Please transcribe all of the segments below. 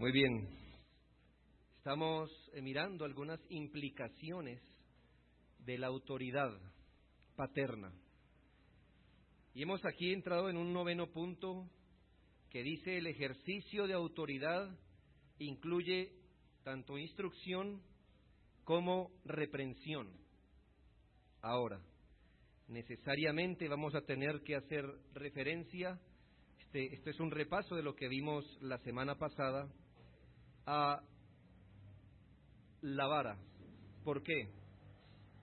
Muy bien. Estamos eh, mirando algunas implicaciones de la autoridad paterna. Y hemos aquí entrado en un noveno punto que dice el ejercicio de autoridad incluye tanto instrucción como reprensión. Ahora, necesariamente vamos a tener que hacer referencia, este, este es un repaso de lo que vimos la semana pasada, a la vara. ¿Por qué?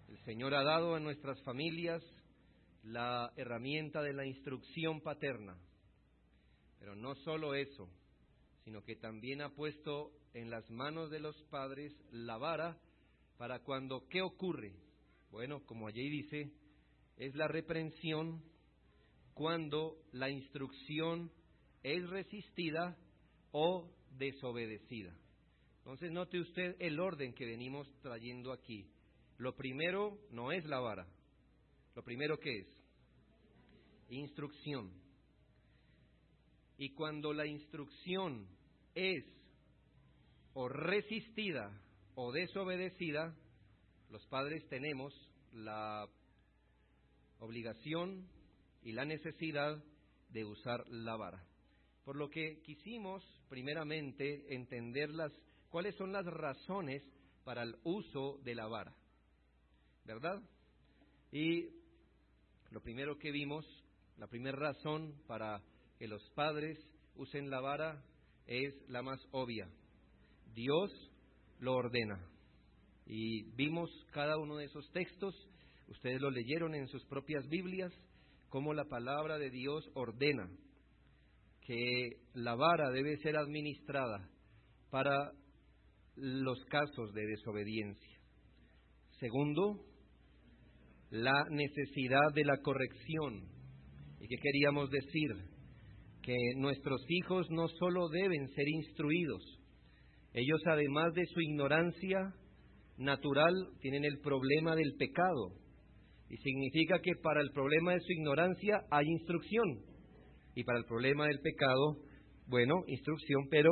El Señor ha dado a nuestras familias la herramienta de la instrucción paterna. Pero no solo eso, sino que también ha puesto en las manos de los padres la vara para cuando, ¿qué ocurre? Bueno, como allí dice, es la reprensión cuando la instrucción es resistida o desobedecida. Entonces note usted el orden que venimos trayendo aquí. Lo primero no es la vara. Lo primero que es instrucción. Y cuando la instrucción es o resistida o desobedecida, los padres tenemos la obligación y la necesidad de usar la vara. Por lo que quisimos primeramente entender las, cuáles son las razones para el uso de la vara. ¿Verdad? Y lo primero que vimos, la primera razón para que los padres usen la vara es la más obvia. Dios lo ordena. Y vimos cada uno de esos textos, ustedes lo leyeron en sus propias Biblias, cómo la palabra de Dios ordena que la vara debe ser administrada para los casos de desobediencia. Segundo, la necesidad de la corrección. ¿Y qué queríamos decir? Que nuestros hijos no solo deben ser instruidos, ellos además de su ignorancia natural tienen el problema del pecado. Y significa que para el problema de su ignorancia hay instrucción. Y para el problema del pecado, bueno, instrucción, pero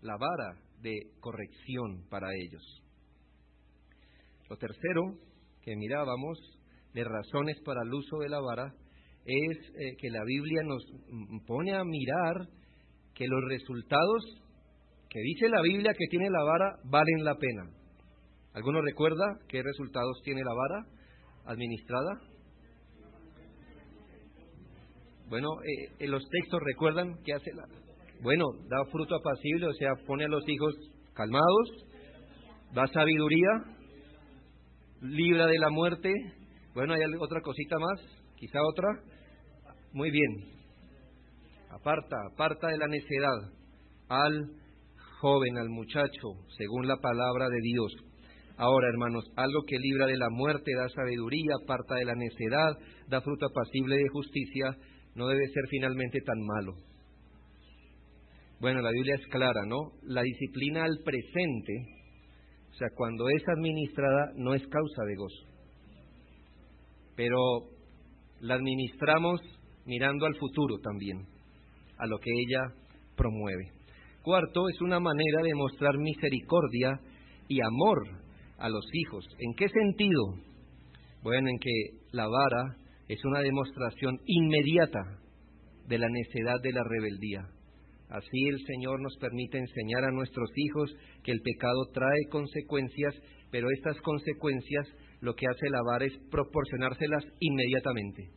la vara de corrección para ellos. Lo tercero que mirábamos de razones para el uso de la vara es eh, que la Biblia nos pone a mirar que los resultados que dice la Biblia que tiene la vara valen la pena. ¿Alguno recuerda qué resultados tiene la vara administrada? Bueno, eh, en los textos recuerdan que hace la... Bueno, da fruto apacible, o sea, pone a los hijos calmados, da sabiduría, libra de la muerte. Bueno, hay otra cosita más, quizá otra. Muy bien. Aparta, aparta de la necedad al joven, al muchacho, según la palabra de Dios. Ahora, hermanos, algo que libra de la muerte, da sabiduría, aparta de la necedad, da fruto apacible de justicia, no debe ser finalmente tan malo. Bueno, la Biblia es clara, ¿no? La disciplina al presente, o sea, cuando es administrada, no es causa de gozo. Pero la administramos mirando al futuro también, a lo que ella promueve. Cuarto, es una manera de mostrar misericordia y amor a los hijos. ¿En qué sentido? Bueno, en que la vara es una demostración inmediata de la necedad de la rebeldía. Así el Señor nos permite enseñar a nuestros hijos que el pecado trae consecuencias, pero estas consecuencias lo que hace la vara es proporcionárselas inmediatamente.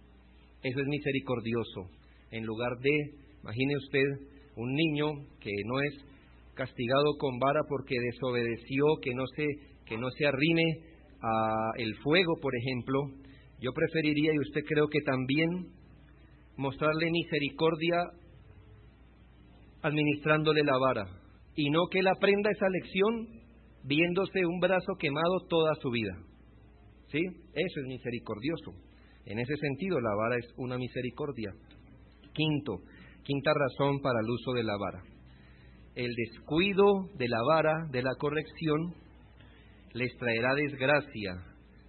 Eso es misericordioso. En lugar de, imagine usted, un niño que no es castigado con vara porque desobedeció, que no se, que no se arrime a el fuego, por ejemplo, yo preferiría, y usted creo que también, mostrarle misericordia administrándole la vara, y no que él aprenda esa lección viéndose un brazo quemado toda su vida. ¿Sí? Eso es misericordioso. En ese sentido, la vara es una misericordia. Quinto, quinta razón para el uso de la vara. El descuido de la vara de la corrección les traerá desgracia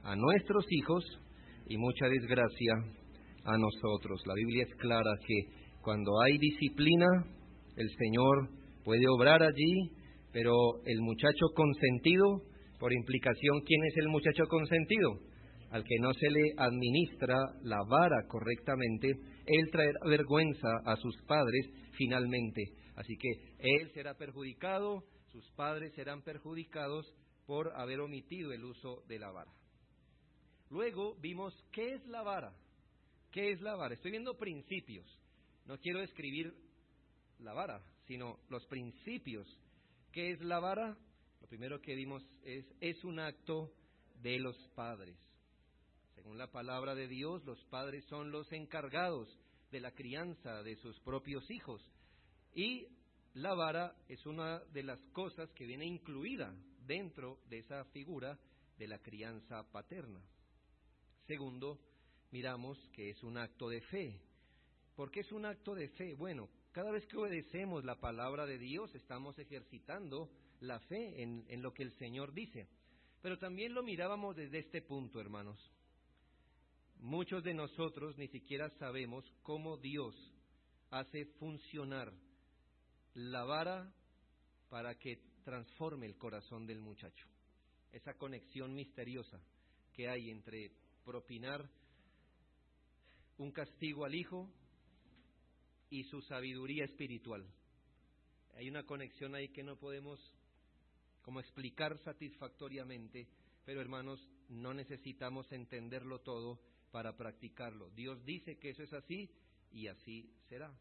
a nuestros hijos y mucha desgracia a nosotros. La Biblia es clara que cuando hay disciplina, el Señor puede obrar allí, pero el muchacho consentido, por implicación, ¿quién es el muchacho consentido? Al que no se le administra la vara correctamente, él traerá vergüenza a sus padres finalmente. Así que él será perjudicado, sus padres serán perjudicados por haber omitido el uso de la vara. Luego vimos qué es la vara. ¿Qué es la vara? Estoy viendo principios. No quiero escribir la vara, sino los principios. ¿Qué es la vara? Lo primero que vimos es, es un acto de los padres. Según la palabra de Dios, los padres son los encargados de la crianza de sus propios hijos. Y la vara es una de las cosas que viene incluida dentro de esa figura de la crianza paterna. Segundo, miramos que es un acto de fe. ¿Por qué es un acto de fe? Bueno, cada vez que obedecemos la palabra de Dios estamos ejercitando la fe en, lo que el Señor dice. Pero también lo mirábamos desde este punto, hermanos. Muchos de nosotros ni siquiera sabemos cómo Dios hace funcionar la vara para que transforme el corazón del muchacho. Esa conexión misteriosa que hay entre propinar un castigo al hijo y su sabiduría espiritual. Hay una conexión ahí que no podemos como explicar satisfactoriamente, pero hermanos, no necesitamos entenderlo todo para practicarlo. Dios dice que eso es así y así será.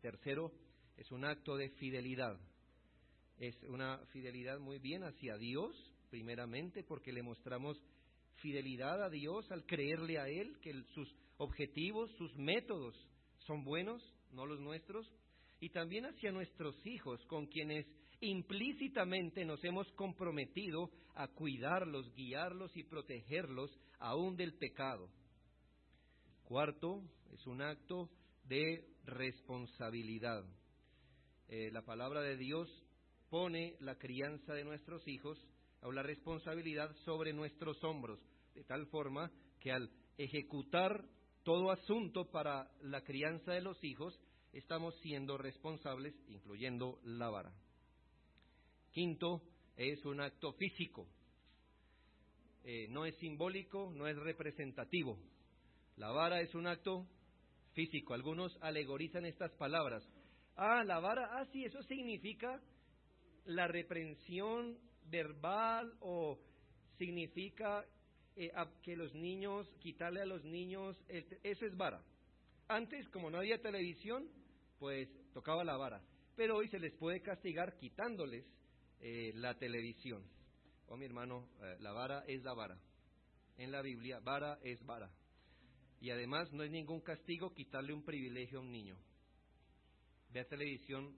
Tercero, es un acto de fidelidad. Es una fidelidad muy bien hacia Dios, primeramente, porque le mostramos fidelidad a Dios al creerle a Él, que sus objetivos, sus métodos son buenos, no los nuestros, y también hacia nuestros hijos, con quienes implícitamente nos hemos comprometido a cuidarlos, guiarlos y protegerlos aún del pecado. Cuarto, es un acto de responsabilidad. Eh, la palabra de Dios pone la crianza de nuestros hijos o la responsabilidad sobre nuestros hombros, de tal forma que al ejecutar todo asunto para la crianza de los hijos, estamos siendo responsables, incluyendo la vara. Quinto, es un acto físico. Eh, no es simbólico, no es representativo. La vara es un acto físico. Algunos alegorizan estas palabras. Ah, la vara, ah, sí, eso significa la reprensión verbal o significa eh, que los niños, quitarle a los niños, eso es vara. Antes, como no había televisión, pues tocaba la vara. Pero hoy se les puede castigar quitándoles eh, la televisión. Oh, mi hermano, eh, la vara es la vara. En la Biblia, vara es vara. Y además no es ningún castigo quitarle un privilegio a un niño. Ver televisión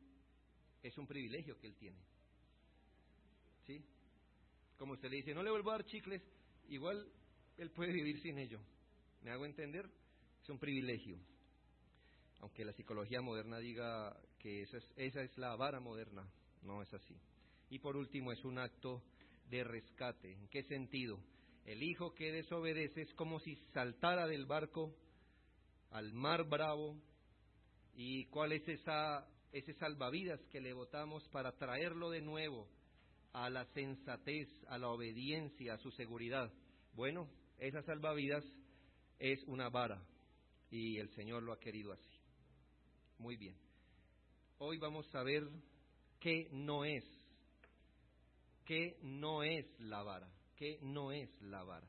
es un privilegio que él tiene. ¿Sí? Como usted le dice, no le vuelvo a dar chicles, igual él puede vivir sin ello. ¿Me hago entender? Es un privilegio. Aunque la psicología moderna diga que esa es, esa es la vara moderna, no es así. Y por último, es un acto de rescate. ¿En qué sentido? El hijo que desobedece es como si saltara del barco al mar bravo. ¿Y cuál es esa, ese salvavidas que le botamos para traerlo de nuevo a la sensatez, a la obediencia, a su seguridad? Bueno, esa salvavidas es una vara y el Señor lo ha querido así. Muy bien. Hoy vamos a ver qué no es, qué no es la vara, qué no es la vara.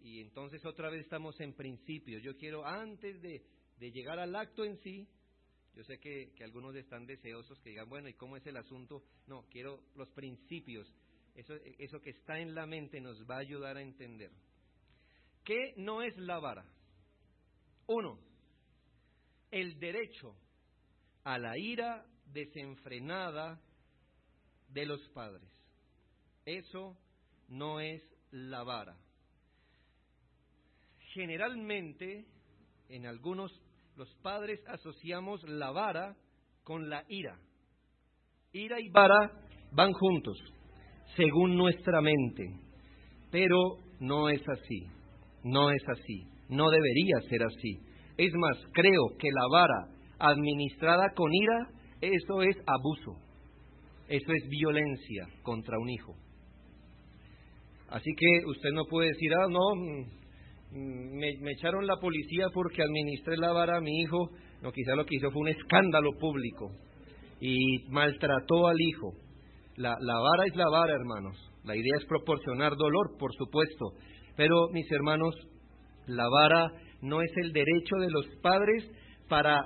Y entonces otra vez estamos en principio. Yo quiero, antes de, llegar al acto en sí, yo sé que, que, algunos están deseosos que digan, bueno, ¿y cómo es el asunto? No, quiero los principios. Eso, eso que está en la mente nos va a ayudar a entender. ¿Qué no es la vara? Uno, el derecho a la ira desenfrenada de los padres. Eso no es la vara. Generalmente, en algunos, los padres asociamos la vara con la ira. Ira y vara van juntos, según nuestra mente, pero no es así, no es así, no debería ser así. Es más, creo que la vara administrada con ira, eso es abuso, eso es violencia contra un hijo. Así que usted no puede decir, ah, no, mm, me, me, echaron la policía porque administré la vara a mi hijo. No, quizá lo que hizo fue un escándalo público y maltrató al hijo. La, la vara es la vara, hermanos. La idea es proporcionar dolor, por supuesto. Pero, mis hermanos, la vara no es el derecho de los padres para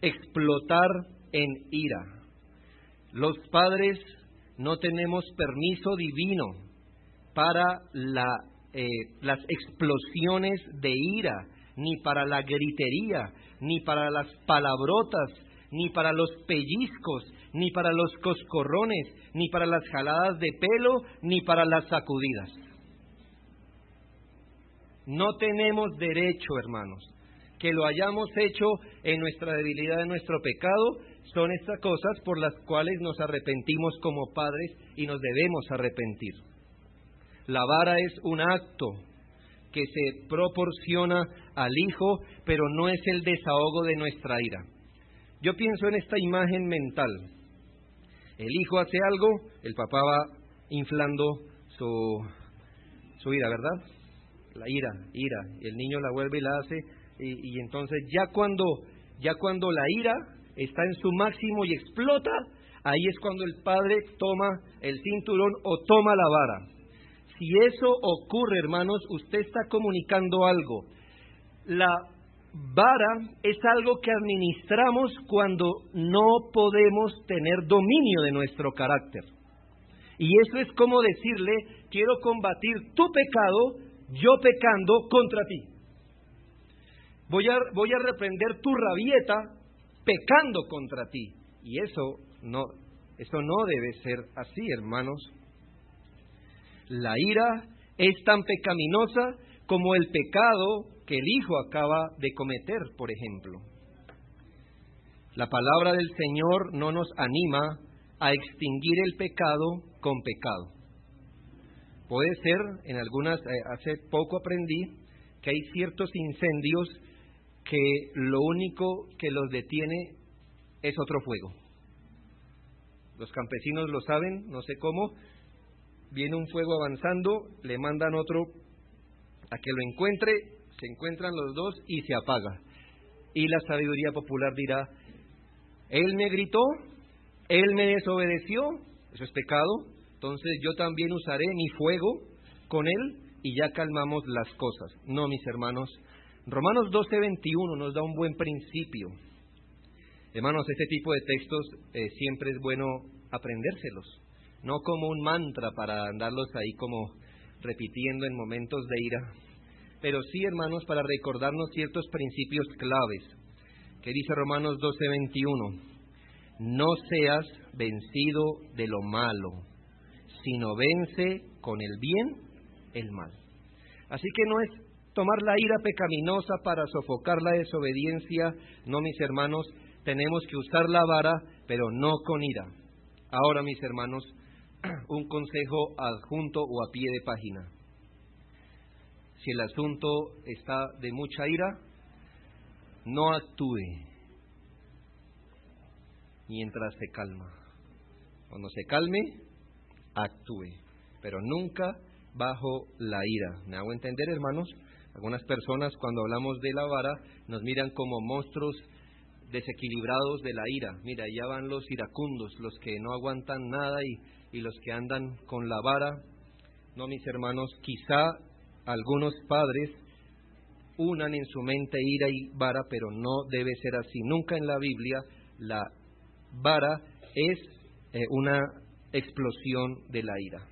explotar en ira. Los padres no tenemos permiso divino para eh, las explosiones de ira, ni para la gritería, ni para las palabrotas, ni para los pellizcos, ni para los coscorrones, ni para las jaladas de pelo, ni para las sacudidas. No tenemos derecho, hermanos. Que lo hayamos hecho en nuestra debilidad, en nuestro pecado, son estas cosas por las cuales nos arrepentimos como padres y nos debemos arrepentir. La vara es un acto que se proporciona al hijo, pero no es el desahogo de nuestra ira. Yo pienso en esta imagen mental. El hijo hace algo, el papá va inflando su, su ira, ¿verdad? La ira, ira. El niño la vuelve y la hace. Y, y entonces ya cuando, ya cuando la ira está en su máximo y explota, ahí es cuando el padre toma el cinturón o toma la vara si eso ocurre, hermanos, usted está comunicando algo. La vara es algo que administramos cuando no podemos tener dominio de nuestro carácter. Y eso es como decirle, quiero combatir tu pecado, yo pecando contra ti. Voy a, voy a reprender tu rabieta pecando contra ti. Y eso no, eso no debe ser así, hermanos. La ira es tan pecaminosa como el pecado que el Hijo acaba de cometer, por ejemplo. La palabra del Señor no nos anima a extinguir el pecado con pecado. Puede ser, en algunas, eh, hace poco aprendí que hay ciertos incendios que lo único que los detiene es otro fuego. Los campesinos lo saben, no sé cómo, viene un fuego avanzando, le mandan otro a que lo encuentre, se encuentran los dos y se apaga. Y la sabiduría popular dirá, él me gritó, él me desobedeció, eso es pecado, entonces yo también usaré mi fuego con él y ya calmamos las cosas. No, mis hermanos, Romanos 12:21 nos da un buen principio. Hermanos, este tipo de textos eh, siempre es bueno aprendérselos no como un mantra para andarlos ahí como repitiendo en momentos de ira, pero sí, hermanos, para recordarnos ciertos principios claves, que dice Romanos 12:21, no seas vencido de lo malo, sino vence con el bien el mal. Así que no es tomar la ira pecaminosa para sofocar la desobediencia, no, mis hermanos, tenemos que usar la vara, pero no con ira. Ahora, mis hermanos, un consejo adjunto o a pie de página. Si el asunto está de mucha ira, no actúe mientras se calma. Cuando se calme, actúe, pero nunca bajo la ira. ¿Me hago entender, hermanos? Algunas personas cuando hablamos de la vara nos miran como monstruos desequilibrados de la ira. Mira, ya van los iracundos, los que no aguantan nada y y los que andan con la vara. No, mis hermanos, quizá algunos padres unan en su mente ira y vara, pero no debe ser así. Nunca en la Biblia la vara es eh, una explosión de la ira.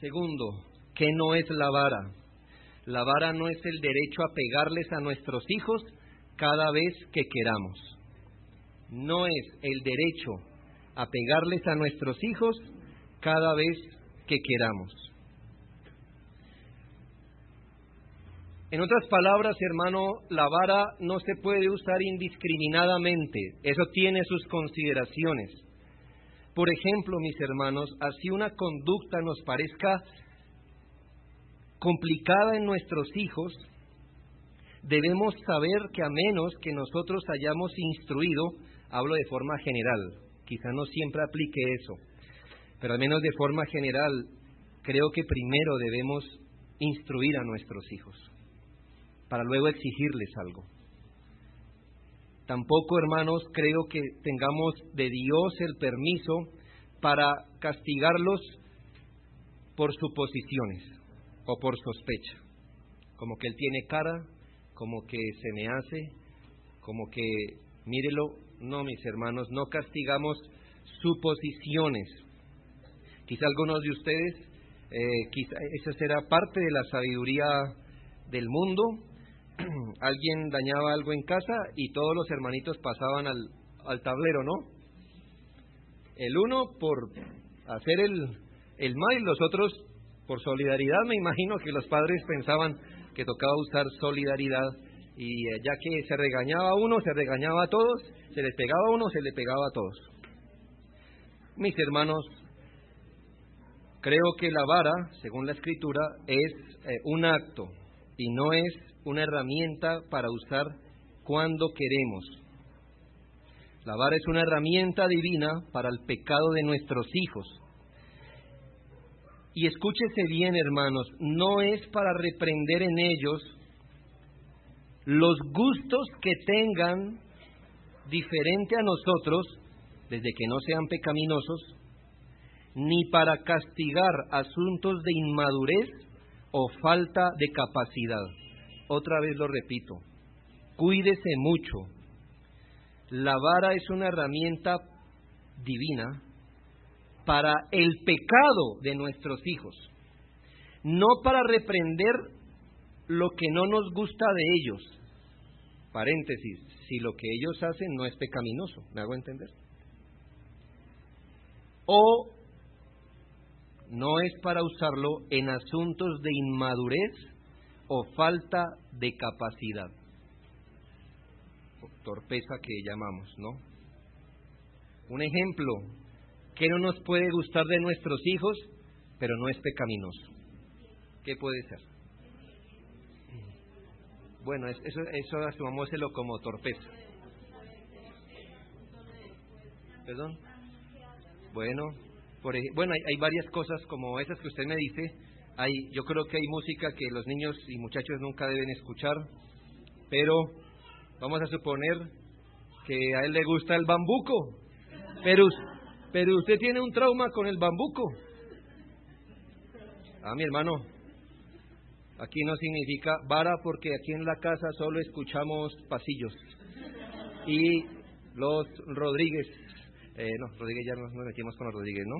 Segundo, ¿qué no es la vara? La vara no es el derecho a pegarles a nuestros hijos cada vez que queramos. no es el derecho a pegarles a nuestros hijos cada vez que queramos. En otras palabras, hermano, la vara no se puede usar indiscriminadamente. Eso tiene sus consideraciones. Por ejemplo, mis hermanos, así una conducta nos parezca complicada en nuestros hijos, debemos saber que a menos que nosotros hayamos instruido, hablo de forma general, quizá no siempre aplique eso, pero al menos de forma general, creo que primero debemos instruir a nuestros hijos, para luego exigirles algo. Tampoco, hermanos, creo que tengamos de Dios el permiso para castigarlos por suposiciones o por sospecha, como que él tiene cara, como que se me hace, como que, mírelo, no, mis hermanos, no castigamos suposiciones. Quizá algunos de ustedes, eh, quizá esa será parte de la sabiduría del mundo. Alguien dañaba algo en casa y todos los hermanitos pasaban al, al tablero, ¿no? El uno por hacer el, el mal y los otros por solidaridad. Me imagino que los padres pensaban que tocaba usar solidaridad y eh, ya que se regañaba a uno, se regañaba a todos, se les pegaba a uno, se le pegaba a todos. Mis hermanos, creo que la vara, según la escritura, es eh, un acto y no es una herramienta para usar cuando queremos. La vara es una herramienta divina para el pecado de nuestros hijos. Y escúchese bien, hermanos, no es para reprender en ellos los gustos que tengan diferente a nosotros, desde que no sean pecaminosos, ni para castigar asuntos de inmadurez o falta de capacidad. Otra vez lo repito, cuídese mucho. La vara es una herramienta divina para el pecado de nuestros hijos, no para reprender lo que no nos gusta de ellos. Paréntesis, si lo que ellos hacen no es pecaminoso, ¿me hago entender? O no es para usarlo en asuntos de inmadurez o falta de capacidad, torpeza que llamamos, ¿no? Un ejemplo, que no nos puede gustar de nuestros hijos, pero no es pecaminoso. ¿Qué puede ser? Bueno, eso, eso asumámoselo como torpeza. ¿Perdón? Bueno, por, bueno hay, hay, varias cosas como esas que usted me dice. Hay, yo creo que hay música que los niños y muchachos nunca deben escuchar, pero vamos a suponer que a él le gusta el bambuco, pero pero usted tiene un trauma con el bambuco. Ah, mi hermano, aquí no significa vara porque aquí en la casa solo escuchamos pasillos. Y los Rodríguez, eh, no, Rodríguez ya nos, metimos con los Rodríguez, ¿no?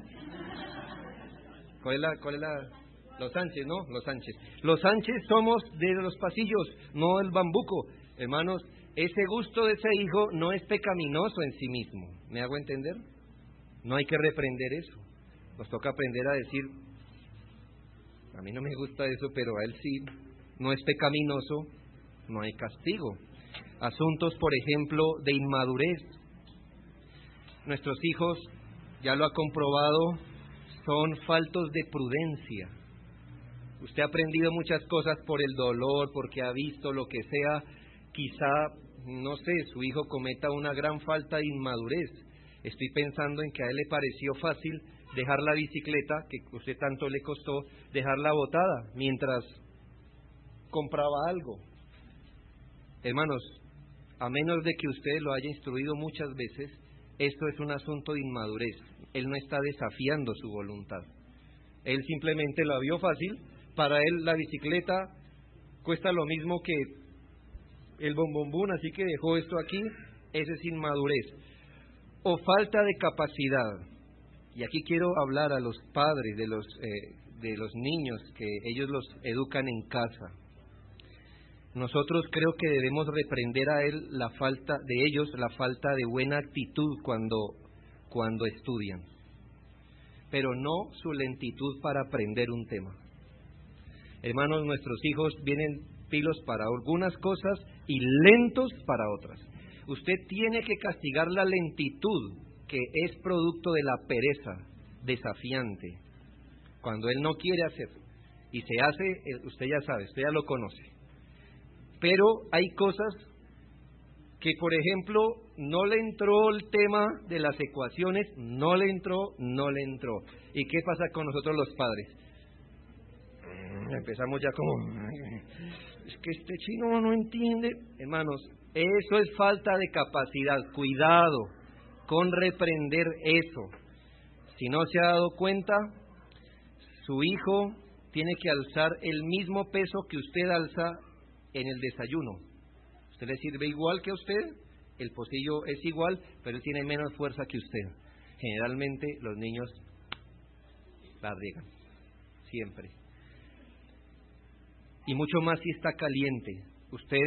¿Cuál es la, cuál es la, los Sánchez, ¿no? Los Sánchez. Los Sánchez somos de los pasillos, no el bambuco. Hermanos, ese gusto de ese hijo no es pecaminoso en sí mismo. ¿Me hago entender? No hay que reprender eso. Nos toca aprender a decir, a mí no me gusta eso, pero a él sí, no es pecaminoso, no hay castigo. Asuntos, por ejemplo, de inmadurez. Nuestros hijos, ya lo ha comprobado, son faltos de prudencia. Usted ha aprendido muchas cosas por el dolor, porque ha visto lo que sea. Quizá, no sé, su hijo cometa una gran falta de inmadurez Estoy pensando en que a él le pareció fácil dejar la bicicleta, que usted tanto le costó, dejarla botada mientras compraba algo. Hermanos, a menos de que usted lo haya instruido muchas veces, esto es un asunto de inmadurez. Él no está desafiando su voluntad. Él simplemente la vio fácil. Para él la bicicleta cuesta lo mismo que el bombombún, así que dejó esto aquí. Ese es inmadurez o falta de capacidad. Y aquí quiero hablar a los padres de los, eh, de los niños que ellos los educan en casa. nosotros creo que debemos reprender a él la falta de ellos la falta de buena actitud cuando cuando estudian, pero no su lentitud para aprender un tema. Hermanos, nuestros hijos vienen pilos para algunas cosas y lentos para otras. Usted tiene que castigar la lentitud que es producto de la pereza desafiante, cuando él no quiere hacer y se hace, eh, usted ya sabe, usted ya lo conoce. Pero hay cosas que, por ejemplo, no le entró el tema de las ecuaciones, no le entró, no le entró. ¿Y qué pasa con nosotros los padres? Mm, empezamos ya como, es que este chino no entiende. Hermanos, eso es falta de capacidad. Cuidado con reprender eso. Si no se ha dado cuenta, su hijo tiene que alzar el mismo peso que usted alza en el desayuno. ¿Usted le sirve igual que a usted? El pocillo es igual, pero él tiene menos fuerza que usted. Generalmente los niños la riegan, siempre. Y mucho más si está caliente. Usted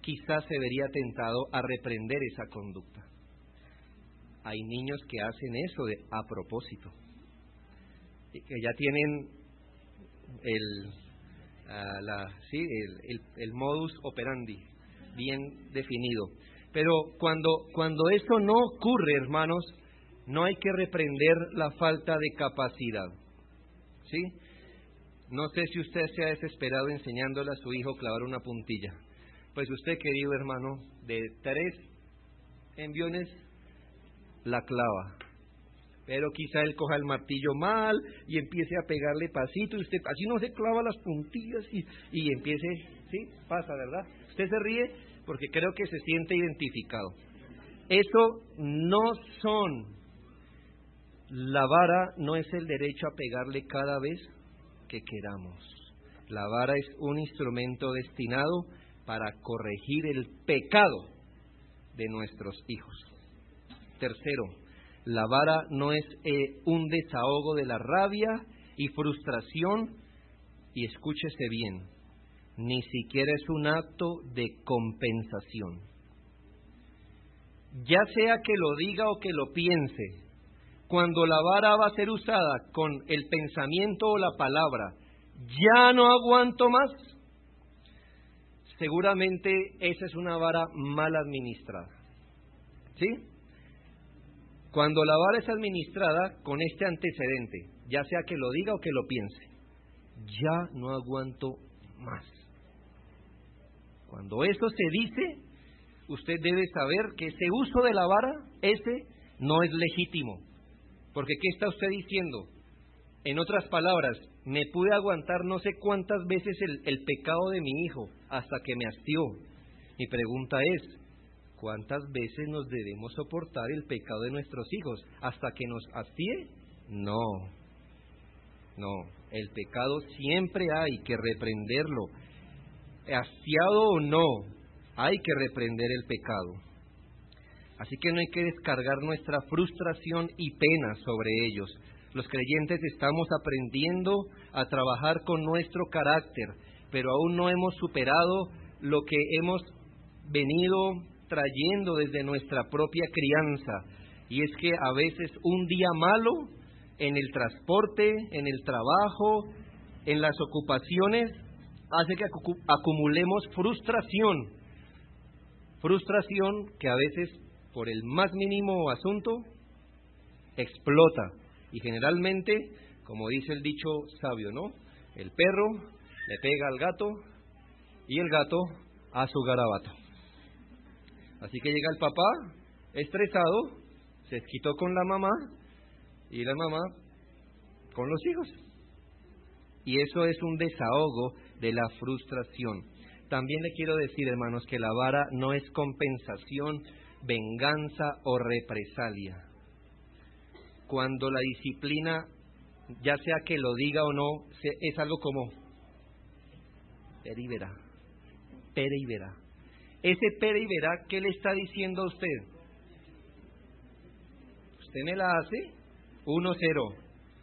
quizás se vería tentado a reprender esa conducta. Hay niños que hacen eso de, a propósito, que ya tienen el, sí, el, modus operandi bien definido. Pero cuando, cuando eso no ocurre, hermanos, no hay que reprender la falta de capacidad. ¿Sí? No sé si usted se ha desesperado enseñándole a su hijo clavar una puntilla. Pues usted, querido hermano, de tres enviones, la clava pero quizá él coja el martillo mal y empiece a pegarle pasito y usted así no se clava las puntillas y, y empiece, sí, pasa, ¿verdad? Usted se ríe porque creo que se siente identificado. Eso no son, la vara no es el derecho a pegarle cada vez que queramos. La vara es un instrumento destinado para corregir el pecado de nuestros hijos. Tercero, la vara no es eh, un desahogo de la rabia y frustración, y escúchese bien, ni siquiera es un acto de compensación. Ya sea que lo diga o que lo piense, cuando la vara va a ser usada con el pensamiento o la palabra, ya no aguanto más, seguramente esa es una vara mal administrada. ¿Sí? Cuando la vara es administrada con este antecedente, ya sea que lo diga o que lo piense, ya no aguanto más. Cuando eso se dice, usted debe saber que ese uso de la vara, ese no es legítimo. Porque ¿qué está usted diciendo? En otras palabras, me pude aguantar no sé cuántas veces el, pecado de mi hijo hasta que me hastió. Mi pregunta es, ¿Cuántas veces nos debemos soportar el pecado de nuestros hijos? ¿Hasta que nos hastíe? No, no, el pecado siempre hay que reprenderlo. Hastiado o no, hay que reprender el pecado. Así que no hay que descargar nuestra frustración y pena sobre ellos. Los creyentes estamos aprendiendo a trabajar con nuestro carácter, pero aún no hemos superado lo que hemos venido trayendo desde nuestra propia crianza. Y es que a veces un día malo en el transporte, en el trabajo, en las ocupaciones, hace que acumulemos frustración. Frustración que a veces, por el más mínimo asunto, explota. Y generalmente, como dice el dicho sabio, ¿no? El perro le pega al gato y el gato a su garabato. Así que llega el papá, estresado, se quitó con la mamá y la mamá con los hijos. Y eso es un desahogo de la frustración. También le quiero decir, hermanos, que la vara no es compensación, venganza o represalia. Cuando la disciplina, ya sea que lo diga o no, es algo como perívera, perívera. Ese Pere y verá qué le está diciendo a usted. Usted me la hace 1-0.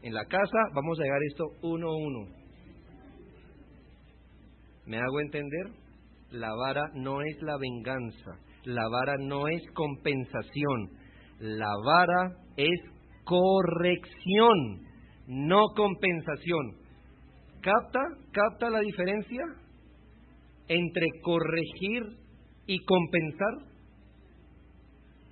En la casa vamos a llegar esto 1-1. ¿Me hago entender? La vara no es la venganza, la vara no es compensación, la vara es corrección, no compensación. ¿Capta? ¿Capta la diferencia entre corregir y compensar?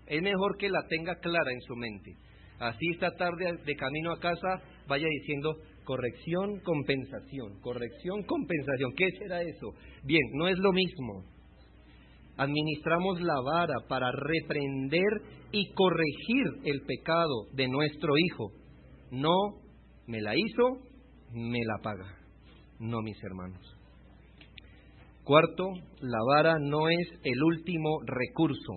Es mejor que la tenga clara en su mente. Así esta tarde de camino a casa vaya diciendo corrección, compensación, corrección, compensación. ¿Qué será eso? Bien, no es lo mismo. Administramos la vara para reprender y corregir el pecado de nuestro hijo. No me la hizo, me la paga. No, mis hermanos. Cuarto, la vara no es el último recurso.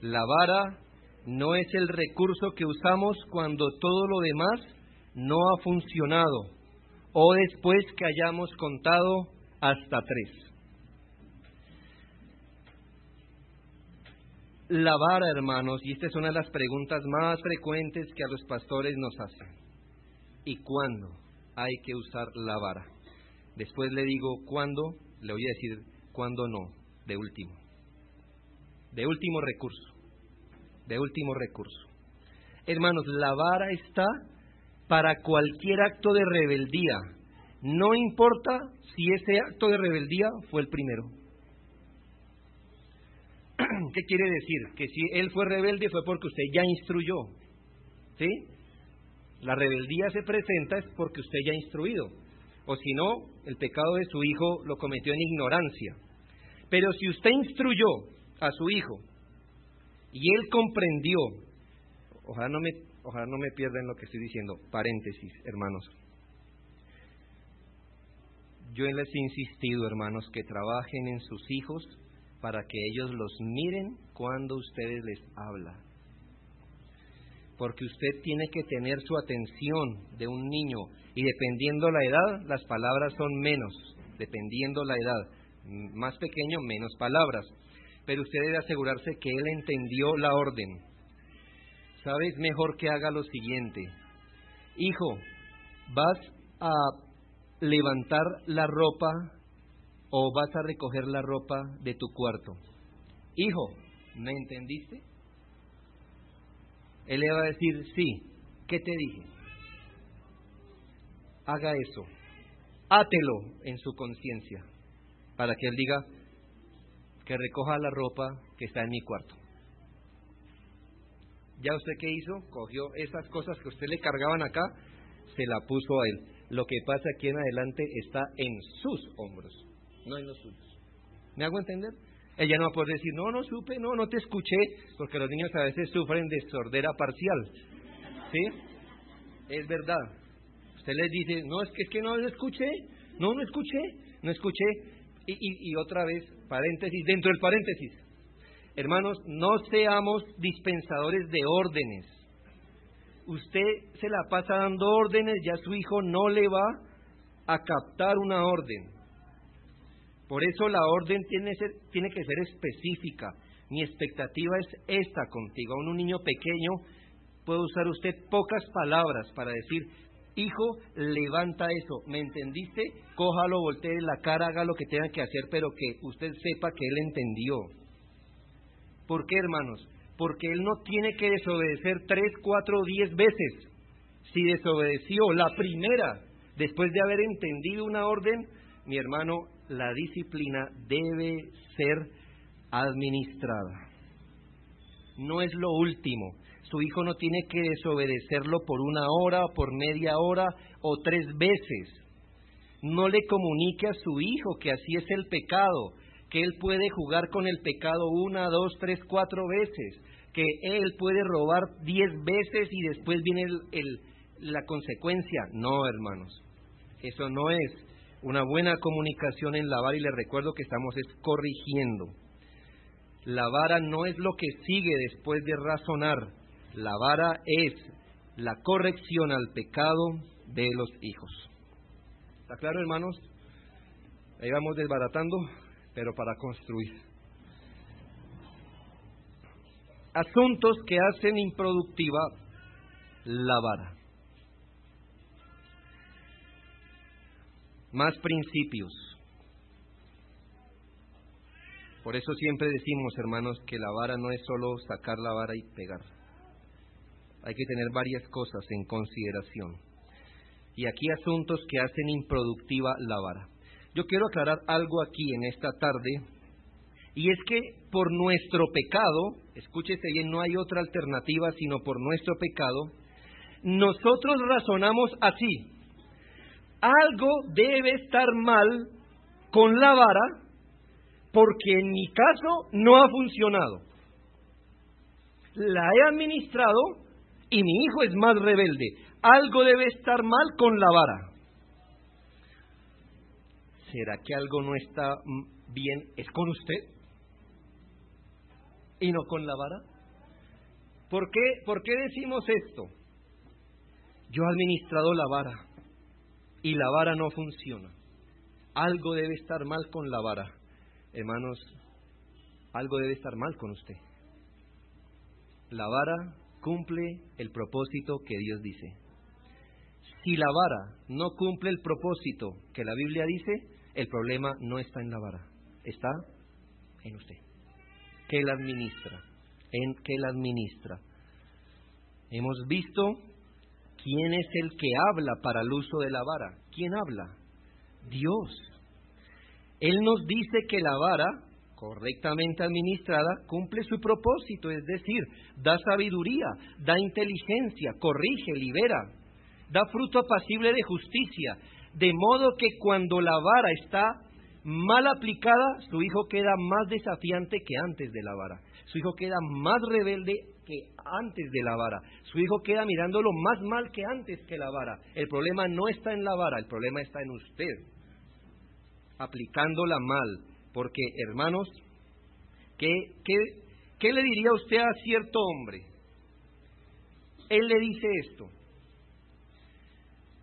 La vara no es el recurso que usamos cuando todo lo demás no ha funcionado o después que hayamos contado hasta tres. La vara, hermanos, y esta es una de las preguntas más frecuentes que a los pastores nos hacen. ¿Y cuándo hay que usar la vara? Después le digo cuándo, le voy a decir cuándo no, de último. De último recurso de último recurso. Hermanos, la vara está para cualquier acto de rebeldía, no importa si ese acto de rebeldía fue el primero. ¿Qué quiere decir? Que si él fue rebelde fue porque usted ya instruyó. ¿Sí? La rebeldía se presenta es porque usted ya ha instruido. O si no, el pecado de su hijo lo cometió en ignorancia. Pero si usted instruyó a su hijo y él comprendió, ojalá no me, ojalá no me pierdan lo que estoy diciendo, paréntesis, hermanos. Yo les he insistido, hermanos, que trabajen en sus hijos para que ellos los miren cuando ustedes les hablan. Porque usted tiene que tener su atención de un niño y dependiendo la edad, las palabras son menos, dependiendo la edad. Más pequeño, menos palabras pero usted debe asegurarse que él entendió la orden. ¿Sabes? Mejor que haga lo siguiente. Hijo, vas a levantar la ropa o vas a recoger la ropa de tu cuarto. Hijo, ¿me entendiste? Él le va a decir, sí, ¿qué te dije? Haga eso, átelo en su conciencia, para que él diga, que recoja la ropa que está en mi cuarto. ¿Ya usted qué hizo? Cogió esas cosas que usted le cargaban acá, se la puso a él. Lo que pasa aquí en adelante está en sus hombros, no en los suyos. ¿Me hago entender? Ella no va a poder decir, no, no supe, no, no te escuché, porque los niños a veces sufren de sordera parcial. ¿Sí? Es verdad. Usted les dice, no, es que, es que no lo escuché, no, no escuché, no escuché. Y, y otra vez, paréntesis, dentro del paréntesis. Hermanos, no seamos dispensadores de órdenes. Usted se la pasa dando órdenes, ya su hijo no le va a captar una orden. Por eso la orden tiene, tiene que ser específica. Mi expectativa es esta contigo. Un niño pequeño puede usar usted pocas palabras para decir, hijo, levanta eso, ¿me entendiste? Cójalo, voltee la cara, haga lo que tenga que hacer, pero que usted sepa que él entendió. ¿Por qué, hermanos? Porque él no tiene que desobedecer tres, cuatro diez veces. Si desobedeció la primera, después de haber entendido una orden, mi hermano, la disciplina debe ser administrada. No es lo último, su hijo no tiene que desobedecerlo por una hora, por media hora o tres veces. No le comunique a su hijo que así es el pecado, que él puede jugar con el pecado una, dos, tres, cuatro veces, que él puede robar diez veces y después viene la consecuencia. No, hermanos, eso no es una buena comunicación en la vara y le recuerdo que estamos es corrigiendo. La vara no es lo que sigue después de razonar, la vara es la corrección al pecado de los hijos. ¿Está claro, hermanos? Ahí vamos desbaratando, pero para construir. Asuntos que hacen improductiva la vara. Más principios. Por eso siempre decimos, hermanos, que la vara no es solo sacar la vara y pegar. Hay que tener varias cosas en consideración. Y aquí asuntos que hacen improductiva la vara. Yo quiero aclarar algo aquí en esta tarde, y es que por nuestro pecado, escúchese bien, no hay otra alternativa sino por nuestro pecado, nosotros razonamos así. Algo debe estar mal con la vara porque en mi caso no ha funcionado. La he administrado y mi hijo es más rebelde. Algo debe estar mal con la vara. ¿Será que algo no está bien? ¿Es con usted? ¿Y no con la vara? ¿Por qué, ¿Por qué decimos esto? Yo he administrado la vara y la vara no funciona. Algo debe estar mal con la vara. Hermanos, algo debe estar mal con usted. La vara cumple el propósito que Dios dice. Si la vara no cumple el propósito que la Biblia dice, el problema no está en la vara, está en usted. Que la administra, en que la administra. Hemos visto quién es el que habla para el uso de la vara. ¿Quién habla? Dios. Él nos dice que la vara, correctamente administrada, cumple su propósito, es decir, da sabiduría, da inteligencia, corrige, libera, da fruto apacible de justicia, de modo que cuando la vara está mal aplicada, su hijo queda más desafiante que antes de la vara. Su hijo queda más rebelde que antes de la vara. Su hijo queda mirándolo más mal que antes que la vara. El problema no está en la vara, el problema está en usted aplicándola mal. Porque, hermanos, ¿qué, qué, qué le diría usted a cierto hombre? Él le dice esto.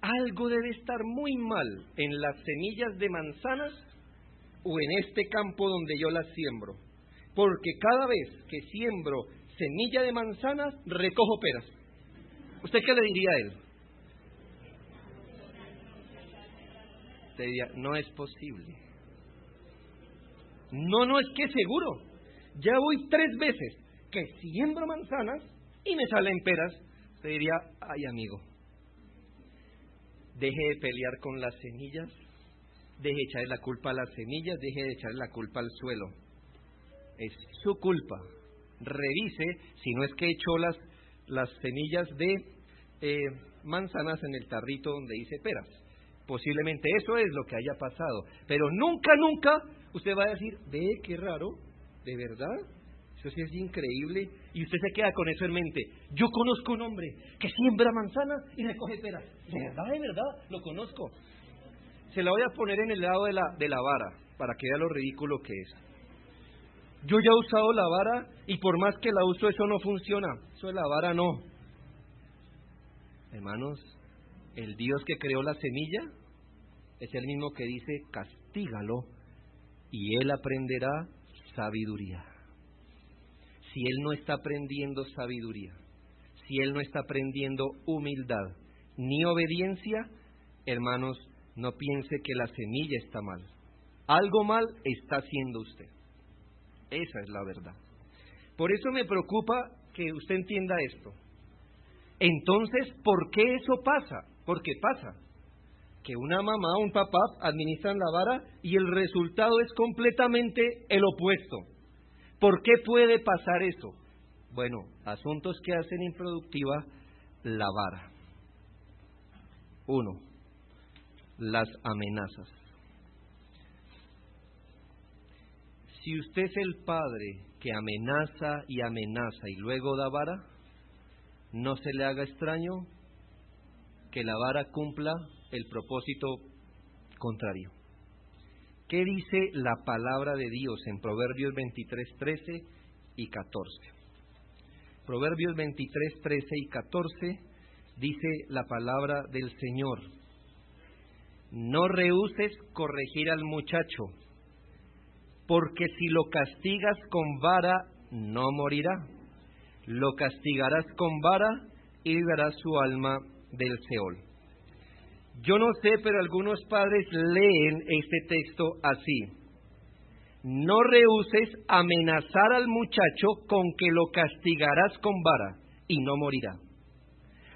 Algo debe estar muy mal en las semillas de manzanas o en este campo donde yo las siembro. Porque cada vez que siembro semilla de manzanas, recojo peras. ¿Usted qué le diría a él? no es posible. No, no, es que seguro. Ya voy tres veces que siembro manzanas y me salen peras. Usted diría, ay amigo, deje de pelear con las semillas, deje de echarle la culpa a las semillas, deje de echarle la culpa al suelo. Es su culpa. Revise si no es que echó las, las semillas de eh, manzanas en el tarrito donde dice peras. Posiblemente eso es lo que haya pasado. Pero nunca, nunca usted va a decir, ve, qué raro, de verdad. Eso sí es increíble. Y usted se queda con eso en mente. Yo conozco un hombre que siembra manzanas y recoge peras. De verdad, de verdad, lo conozco. Se la voy a poner en el lado de la, de la vara para que vea lo ridículo que es. Yo ya he usado la vara y por más que la uso eso no funciona. Eso de la vara no. Hermanos, el Dios que creó la semilla es el mismo que dice, castígalo y él aprenderá sabiduría. Si él no está aprendiendo sabiduría, si él no está aprendiendo humildad ni obediencia, hermanos, no piense que la semilla está mal. Algo mal está haciendo usted. Esa es la verdad. Por eso me preocupa que usted entienda esto. Entonces, ¿por qué eso pasa? Porque pasa que una mamá o un papá administran la vara y el resultado es completamente el opuesto. ¿Por qué puede pasar eso? Bueno, asuntos que hacen improductiva la vara. Uno, las amenazas. Si usted es el padre que amenaza y amenaza y luego da vara, no se le haga extraño que la vara cumpla el propósito contrario. ¿Qué dice la palabra de Dios en Proverbios 23, 13 y 14? Proverbios 23, 13 y 14 dice la palabra del Señor. No rehuses corregir al muchacho, porque si lo castigas con vara, no morirá. Lo castigarás con vara y liberarás su alma del Seol. Yo no sé, pero algunos padres leen este texto así. no rehuses amenazar al muchacho con que lo castigarás con vara y no morirá.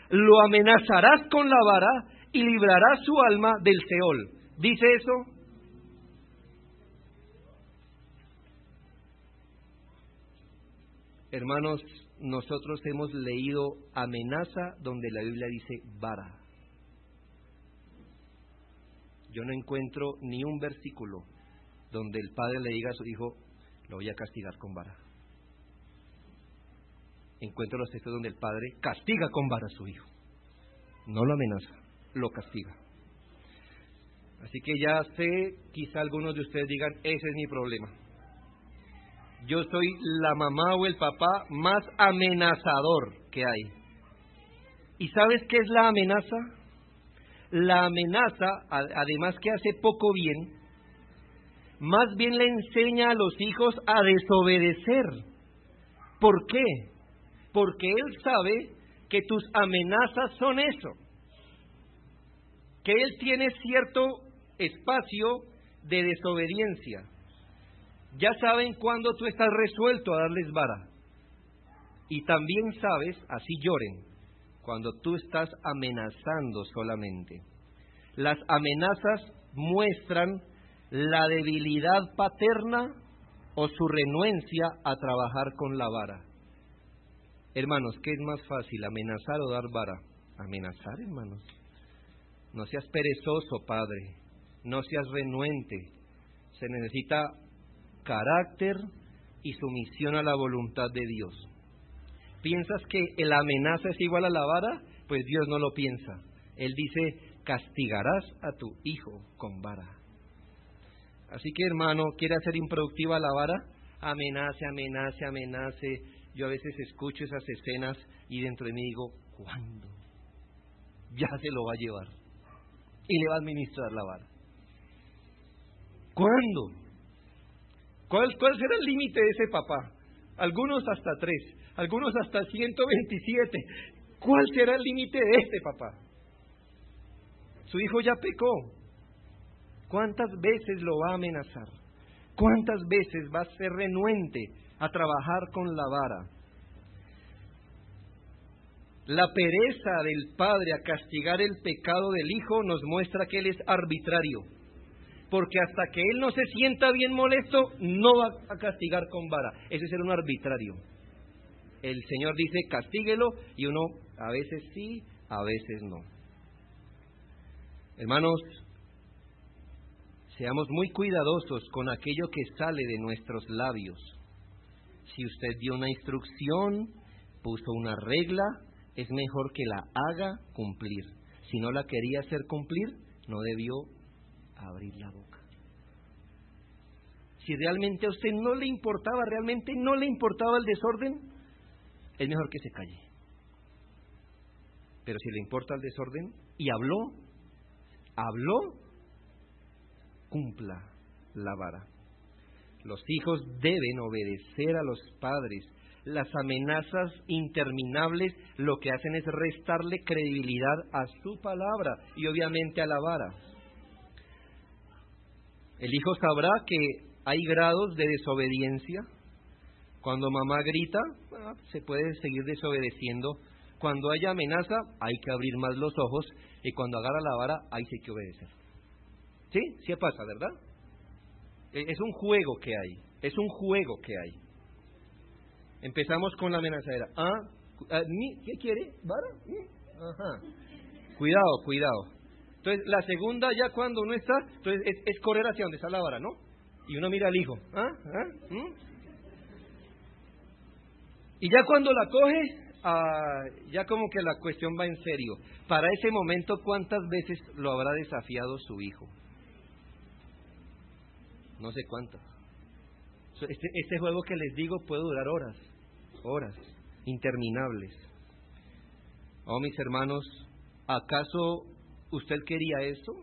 Lo amenazarás con la vara y librarás su alma del Seol. ¿Dice eso? Hermanos, nosotros hemos leído amenaza donde la Biblia dice vara. Yo no encuentro ni un versículo donde el padre le diga a su hijo, lo voy a castigar con vara. Encuentro los textos donde el padre castiga con vara a su hijo. No lo amenaza, lo castiga. Así que ya sé, quizá algunos de ustedes digan, ese es mi problema. Yo soy la mamá o el papá más amenazador que hay. ¿Y sabes qué es la amenaza? La amenaza, además que hace poco bien, más bien le enseña a los hijos a desobedecer. ¿Por qué? Porque él sabe que tus amenazas son eso, que él tiene cierto espacio de desobediencia. Ya saben cuando tú estás resuelto a darles vara. Y también sabes, así lloren, cuando tú estás amenazando solamente. Las amenazas muestran la debilidad paterna o su renuencia a trabajar con la vara. Hermanos, ¿qué es más fácil, amenazar o dar vara? Amenazar, hermanos. No seas perezoso, Padre. No seas renuente. Se necesita carácter y sumisión a la voluntad de Dios. ¿Piensas que la amenaza es igual a la vara? Pues Dios no lo piensa. Él dice, castigarás a tu hijo con vara. Así que hermano, ¿quiere hacer improductiva la vara? Amenace, amenace, amenace. Yo a veces escucho esas escenas y dentro de mí digo, ¿cuándo? Ya se lo va a llevar. Y le va a administrar la vara. ¿Cuándo? ¿Cuál, será el límite de ese papá? Algunos hasta tres, algunos hasta 127. ¿Cuál será el límite de este papá? Su hijo ya pecó, ¿Cuántas veces lo va a amenazar? ¿Cuántas veces va a ser renuente a trabajar con la vara? La pereza del padre a castigar el pecado del hijo nos muestra que él es arbitrario, porque hasta que él no se sienta bien molesto, no va a castigar con vara. Ese es un arbitrario. El Señor dice, castíguelo, y uno a veces sí, a veces no. Hermanos, Seamos muy cuidadosos con aquello que sale de nuestros labios. Si usted dio una instrucción, puso una regla, es mejor que la haga cumplir. Si no la quería hacer cumplir, no debió abrir la boca. Si realmente a usted no le importaba, realmente no le importaba el desorden, es mejor que se calle. Pero si le importa el desorden y habló, habló, cumpla la vara. Los hijos deben obedecer a los padres. Las amenazas interminables lo que hacen es restarle credibilidad a su palabra y obviamente a la vara. El hijo sabrá que hay grados de desobediencia. Cuando mamá grita, ah, se puede seguir desobedeciendo. Cuando haya amenaza, hay que abrir más los ojos. Y cuando agarra la vara, hay que obedecer. ¿Sí? Sí pasa, ¿verdad? E, es un juego que hay, es un juego que hay. Empezamos con la amenazadera. ¿Ah? ah ¿Qué quiere? ¿Vara? Ajá. Cuidado, cuidado. Entonces, la segunda ya cuando uno está, entonces es, correr hacia donde está la vara, ¿no? Y uno mira al hijo. ¿Ah? ¿Ah? ¿Mm? Y ya cuando la coge, ah, ya como que la cuestión va en serio. Para ese momento, ¿cuántas veces lo habrá desafiado su hijo? no sé cuántas. Este, este juego que les digo puede durar horas, horas, interminables. Oh, mis hermanos, ¿acaso usted quería eso?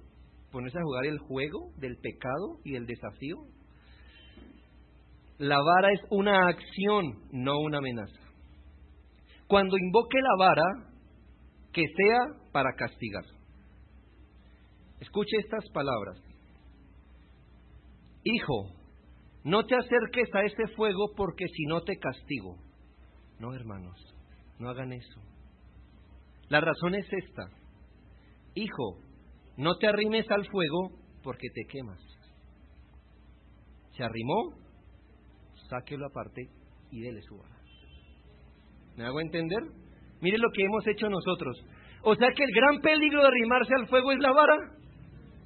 ¿Ponerse a jugar el juego del pecado y del desafío? La vara es una acción, no una amenaza. Cuando invoque la vara, que sea para castigar. Escuche estas palabras. Hijo, no te acerques a ese fuego porque si no te castigo. No, hermanos, no hagan eso. La razón es esta. Hijo, no te arrimes al fuego porque te quemas. Se arrimó, sáquelo aparte y dele su vara. ¿Me hago entender? Mire lo que hemos hecho nosotros. O sea que el gran peligro de arrimarse al fuego es la vara.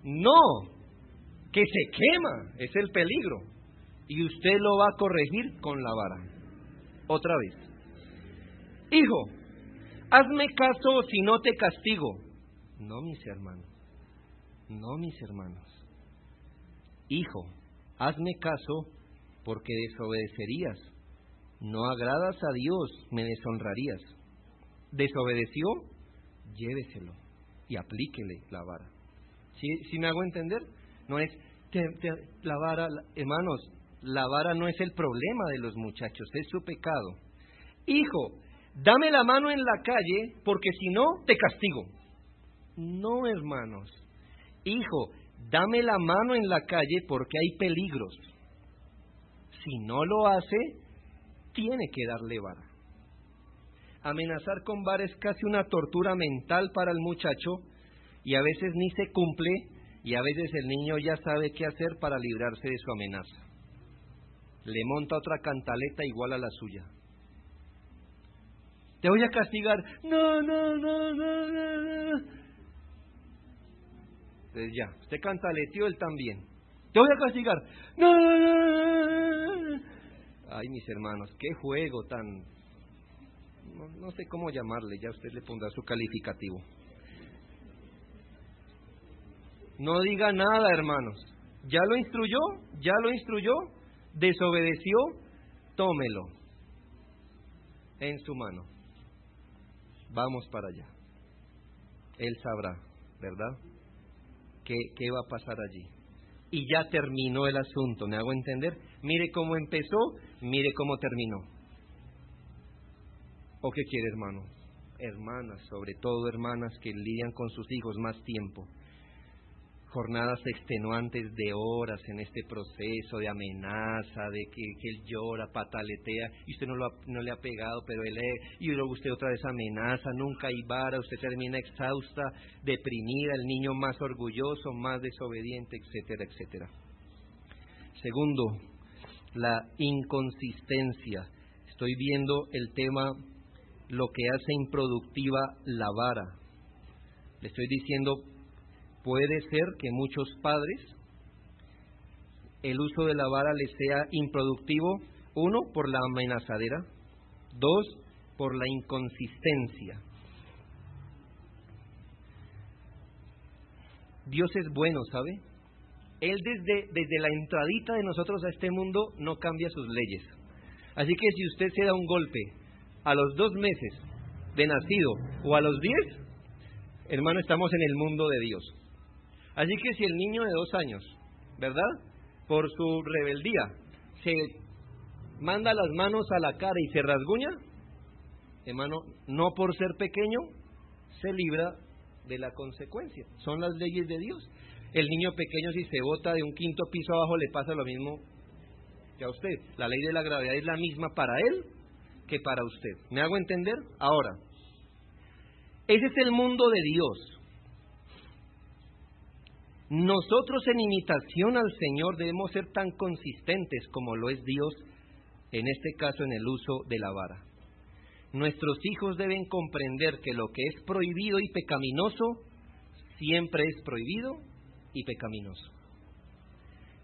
No, que se quema es el peligro. Y usted lo va a corregir con la vara. Otra vez. Hijo, hazme caso si no te castigo. No, mis hermanos. No, mis hermanos. Hijo, hazme caso porque desobedecerías. No agradas a Dios, me deshonrarías. Desobedeció, lléveselo y aplíquele la vara. ¿Sí, me hago entender? No es la vara, hermanos, la vara no es el problema de los muchachos, es su pecado. Hijo, dame la mano en la calle porque si no, te castigo. No, hermanos. Hijo, dame la mano en la calle porque hay peligros. Si no lo hace, tiene que darle vara. Amenazar con vara es casi una tortura mental para el muchacho y a veces ni se cumple y a veces el niño ya sabe qué hacer para librarse de su amenaza. Le monta otra cantaleta igual a la suya. Te voy a castigar. No, no, no, no, no. Entonces ya, usted cantaleteó él también. Te voy a castigar. No. Ay, mis hermanos, qué juego tan... No sé cómo llamarle, ya usted le pondrá su calificativo. No diga nada, hermanos. ¿Ya lo instruyó? ¿Ya lo instruyó? ¿Desobedeció? Tómelo en su mano. Vamos para allá. Él sabrá, ¿verdad? ¿Qué, va a pasar allí? Y ya terminó el asunto, ¿me hago entender? Mire cómo empezó, mire cómo terminó. ¿O qué quiere, hermano? Hermanas, sobre todo hermanas que lidian con sus hijos más tiempo jornadas extenuantes de horas en este proceso de amenaza, de que, él llora, pataletea, y usted no, lo no le ha pegado, pero él y luego usted otra vez amenaza, nunca hay vara, usted termina exhausta, deprimida, el niño más orgulloso, más desobediente, etcétera, etcétera. Segundo, la inconsistencia. Estoy viendo el tema, lo que hace improductiva la vara. Le estoy diciendo Puede ser que muchos padres el uso de la vara les sea improductivo, uno, por la amenazadera, dos, por la inconsistencia. Dios es bueno, ¿sabe? Él desde, desde la entradita de nosotros a este mundo no cambia sus leyes. Así que si usted se da un golpe a los dos meses de nacido o a los diez, hermano, estamos en el mundo de Dios. Así que si el niño de dos años, ¿verdad? Por su rebeldía, se manda las manos a la cara y se rasguña, hermano, no por ser pequeño, se libra de la consecuencia. Son las leyes de Dios. El niño pequeño si se bota de un quinto piso abajo le pasa lo mismo que a usted. La ley de la gravedad es la misma para él que para usted. ¿Me hago entender? Ahora, ese es el mundo de Dios. Nosotros en imitación al Señor debemos ser tan consistentes como lo es Dios, en este caso en el uso de la vara. Nuestros hijos deben comprender que lo que es prohibido y pecaminoso siempre es prohibido y pecaminoso.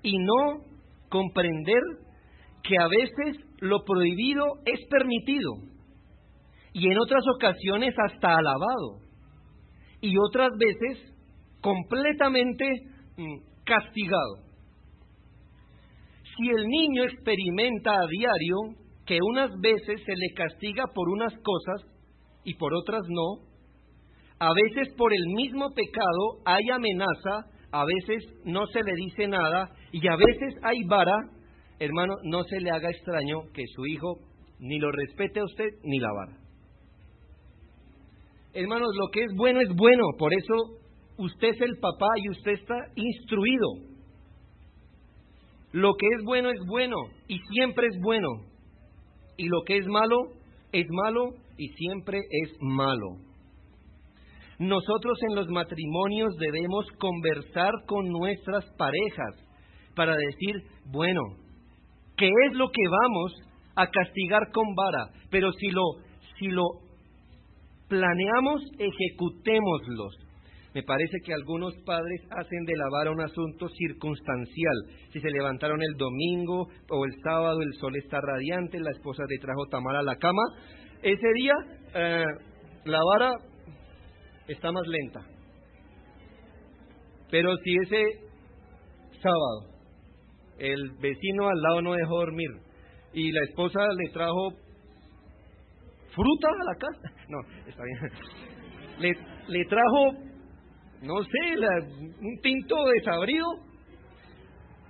Y no comprender que a veces lo prohibido es permitido y en otras ocasiones hasta alabado y otras veces completamente mm, castigado. Si el niño experimenta a diario que unas veces se le castiga por unas cosas y por otras no, a veces por el mismo pecado hay amenaza, a veces no se le dice nada y a veces hay vara, hermano, no se le haga extraño que su hijo ni lo respete a usted ni la vara. Hermanos, lo que es bueno es bueno, por eso usted es el papá y usted está instruido. Lo que es bueno es bueno y siempre es bueno. Y lo que es malo es malo y siempre es malo. Nosotros en los matrimonios debemos conversar con nuestras parejas para decir, bueno, ¿qué es lo que vamos a castigar con vara? Pero si lo, si lo planeamos, ejecutémoslos. Me parece que algunos padres hacen de la vara un asunto circunstancial. Si se levantaron el domingo o el sábado, el sol está radiante, la esposa te trajo tamar a la cama, ese día eh, la vara está más lenta. Pero si ese sábado el vecino al lado no dejó dormir y la esposa le trajo fruta a la casa, no, está bien, le, trajo, no sé, un tinto desabrido,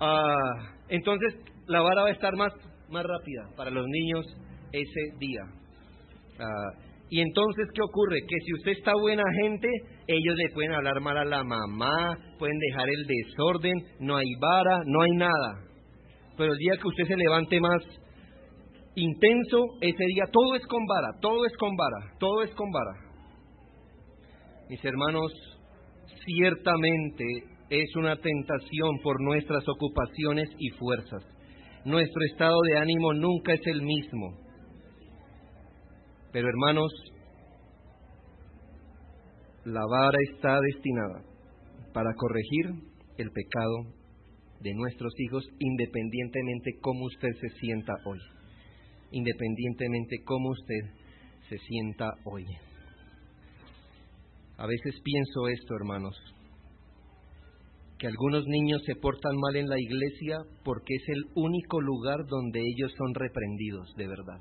ah, entonces la vara va a estar más, más rápida para los niños ese día. Ah, y entonces, ¿qué ocurre? Que si usted está buena gente, ellos le pueden hablar mal a la mamá, pueden dejar el desorden, no hay vara, no hay nada. Pero el día que usted se levante más intenso, ese día todo es con vara, todo es con vara, todo es con vara. Mis hermanos, ciertamente es una tentación por nuestras ocupaciones y fuerzas. Nuestro estado de ánimo nunca es el mismo pero hermanos, la vara está destinada para corregir el pecado de nuestros hijos independientemente cómo usted se sienta hoy. Independientemente cómo usted se sienta hoy. A veces pienso esto, hermanos, que algunos niños se portan mal en la iglesia porque es el único lugar donde ellos son reprendidos de verdad.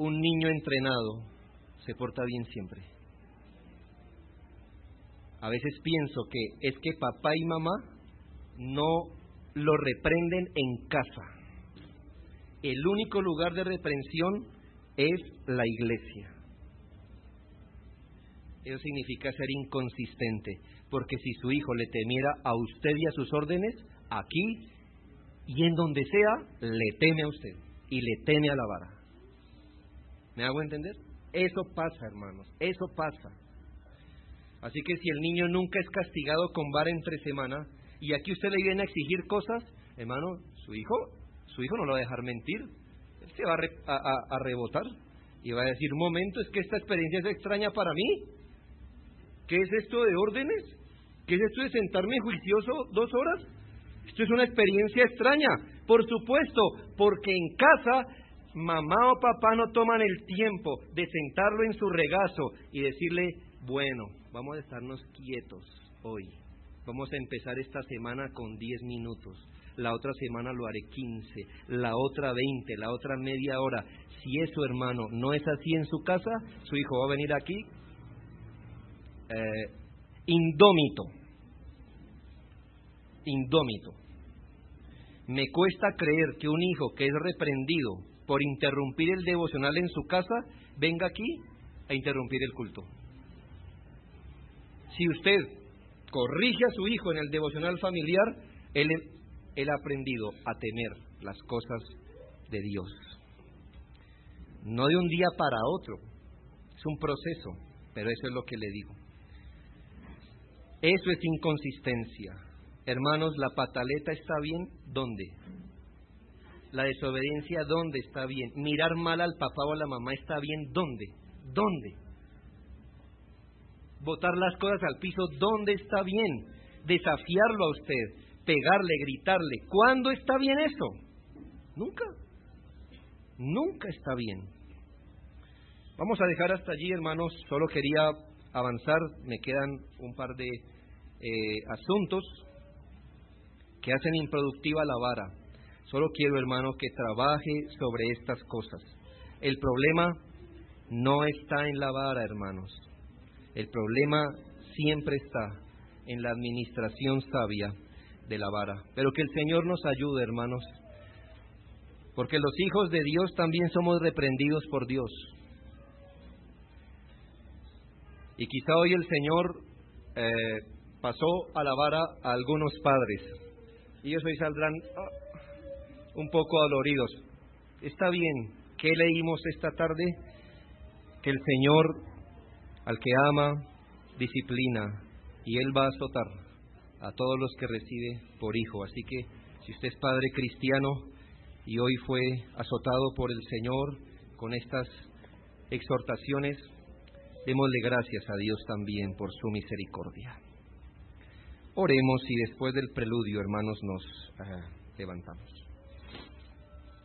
un niño entrenado se porta bien siempre. A veces pienso que es que papá y mamá no lo reprenden en casa. El único lugar de reprensión es la iglesia. Eso significa ser inconsistente, porque si su hijo le temiera a usted y a sus órdenes, aquí y en donde sea, le teme a usted y le teme a la vara. ¿Me hago entender? Eso pasa, hermanos, eso pasa. Así que si el niño nunca es castigado con vara entre semana y aquí usted le viene a exigir cosas, hermano, su hijo, su hijo no lo va a dejar mentir. Él se va a, a rebotar y va a decir, un momento, es que esta experiencia es extraña para mí. ¿Qué es esto de órdenes? ¿Qué es esto de sentarme juicioso dos horas? Esto es una experiencia extraña. Por supuesto, porque en casa mamá o papá no toman el tiempo de sentarlo en su regazo y decirle, bueno, vamos a estarnos quietos hoy. Vamos a empezar esta semana con 10 minutos. La otra semana lo haré 15, la otra 20, la otra media hora. Si eso, hermano, no es así en su casa, su hijo va a venir aquí eh, indómito. Indómito. Me cuesta creer que un hijo que es reprendido por interrumpir el devocional en su casa, venga aquí a interrumpir el culto. Si usted corrige a su hijo en el devocional familiar, él, él ha aprendido a temer las cosas de Dios. No de un día para otro, es un proceso, pero eso es lo que le digo. Eso es inconsistencia. Hermanos, la pataleta está bien, ¿dónde? La desobediencia, ¿dónde está bien? Mirar mal al papá o a la mamá está bien, ¿dónde? ¿Dónde? Botar las cosas al piso, ¿dónde está bien? Desafiarlo a usted, pegarle, gritarle, ¿cuándo está bien eso? Nunca. Nunca está bien. Vamos a dejar hasta allí, hermanos. Solo quería avanzar. Me quedan un par de eh, asuntos que hacen improductiva la vara. Solo quiero, hermano, que trabaje sobre estas cosas. El problema no está en la vara, hermanos. El problema siempre está en la administración sabia de la vara. Pero que el Señor nos ayude, hermanos, porque los hijos de Dios también somos reprendidos por Dios. Y quizá hoy el Señor eh, pasó a la vara a algunos padres. Y ellos hoy saldrán ah, un poco doloridos. Está bien, ¿qué leímos esta tarde? Que el Señor, al que ama, disciplina, y Él va a azotar a todos los que recibe por hijo. Así que si usted es padre cristiano y hoy fue azotado por el Señor con estas exhortaciones, démosle gracias a Dios también por su misericordia. Oremos y después del preludio, hermanos, nos ah, levantamos.